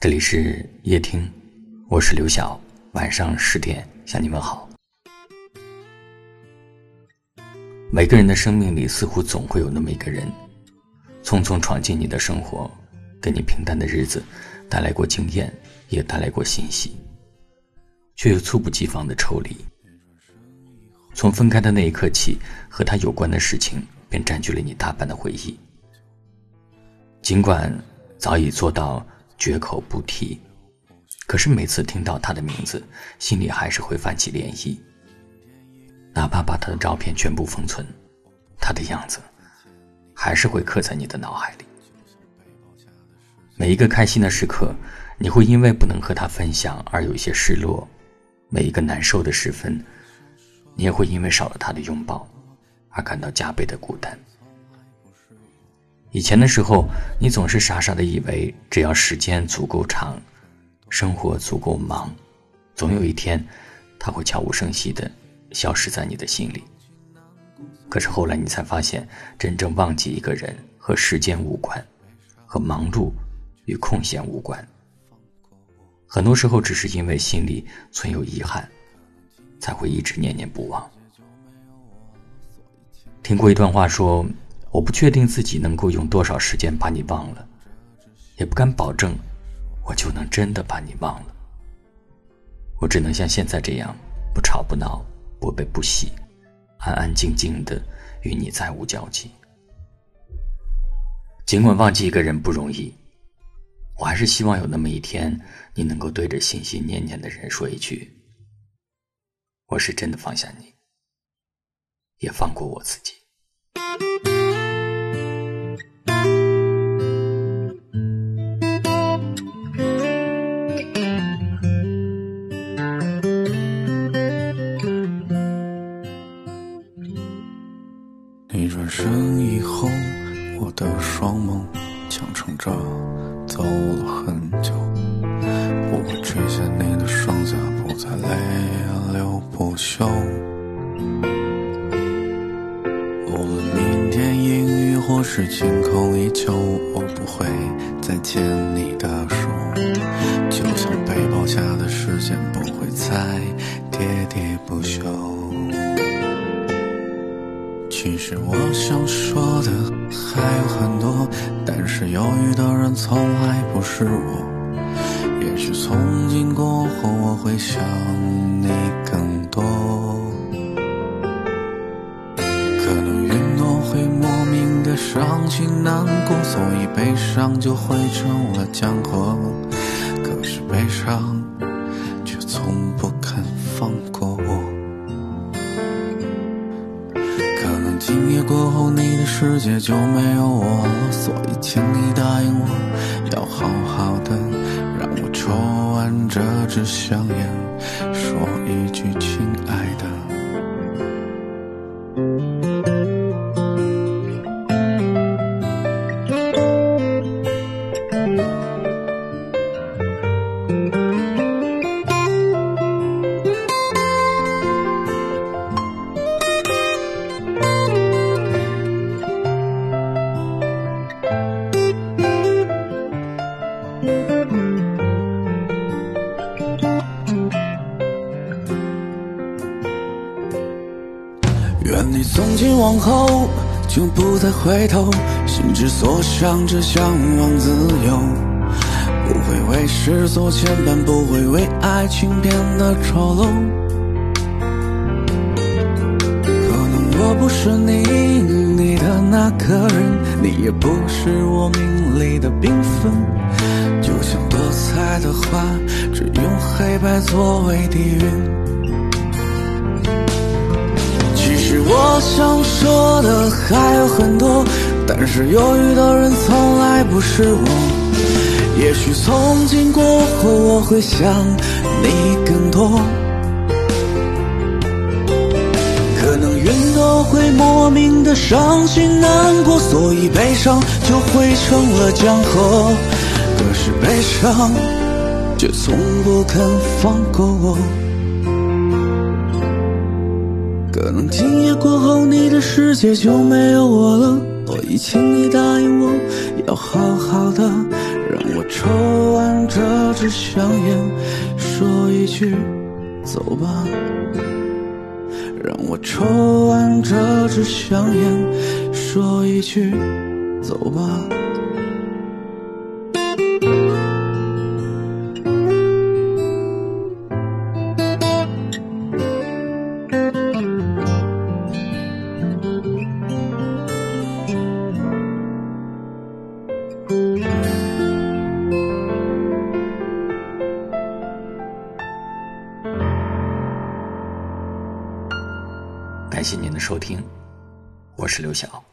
这里是夜听，我是刘晓。晚上十点向你问好。每个人的生命里，似乎总会有那么一个人，匆匆闯进你的生活，给你平淡的日子带来过经验，也带来过欣喜，却又猝不及防的抽离。从分开的那一刻起，和他有关的事情便占据了你大半的回忆。尽管早已做到。绝口不提，可是每次听到他的名字，心里还是会泛起涟漪。哪怕把他的照片全部封存，他的样子还是会刻在你的脑海里。每一个开心的时刻，你会因为不能和他分享而有一些失落；每一个难受的时分，你也会因为少了他的拥抱而感到加倍的孤单。以前的时候，你总是傻傻的以为，只要时间足够长，生活足够忙，总有一天，他会悄无声息的消失在你的心里。可是后来你才发现，真正忘记一个人和时间无关，和忙碌与空闲无关。很多时候，只是因为心里存有遗憾，才会一直念念不忘。听过一段话说。我不确定自己能够用多少时间把你忘了，也不敢保证我就能真的把你忘了。我只能像现在这样，不吵不闹，不悲不喜，安安静静的与你再无交集。尽管忘记一个人不容易，我还是希望有那么一天，你能够对着心心念念的人说一句：“我是真的放下你，也放过我自己。”你转身以后，我的双眸强撑着走了很久，不会垂下你的双颊，不再泪流不休。是晴空依旧，我不会再牵你的手，就像背包下的时间不会再喋喋不休。其实我想说的还有很多，但是犹豫的人从来不是我。也许从今过后我会想你伤心难过，所以悲伤就汇成了江河。可是悲伤却从不肯放过我。可能今夜过后，你的世界就没有我了，所以请你答应我，要好好的，让我抽完这支香烟，说一句亲爱的。从今往后就不再回头，心之所向着向往自由，不会为世俗牵绊，不会为爱情变得丑陋。可能我不是你你的那个人，你也不是我命里的缤纷，就像多彩的花，只用黑白作为底蕴。我想说的还有很多，但是犹豫的人从来不是我。也许从今过后我会想你更多，可能云朵会莫名的伤心难过，所以悲伤就汇成了江河。可是悲伤却从不肯放过我。可能今夜过后，你的世界就没有我了。所以，请你答应我，要好好的，让我抽完这支香烟，说一句走吧。让我抽完这支香烟，说一句走吧。感谢您的收听，我是刘晓。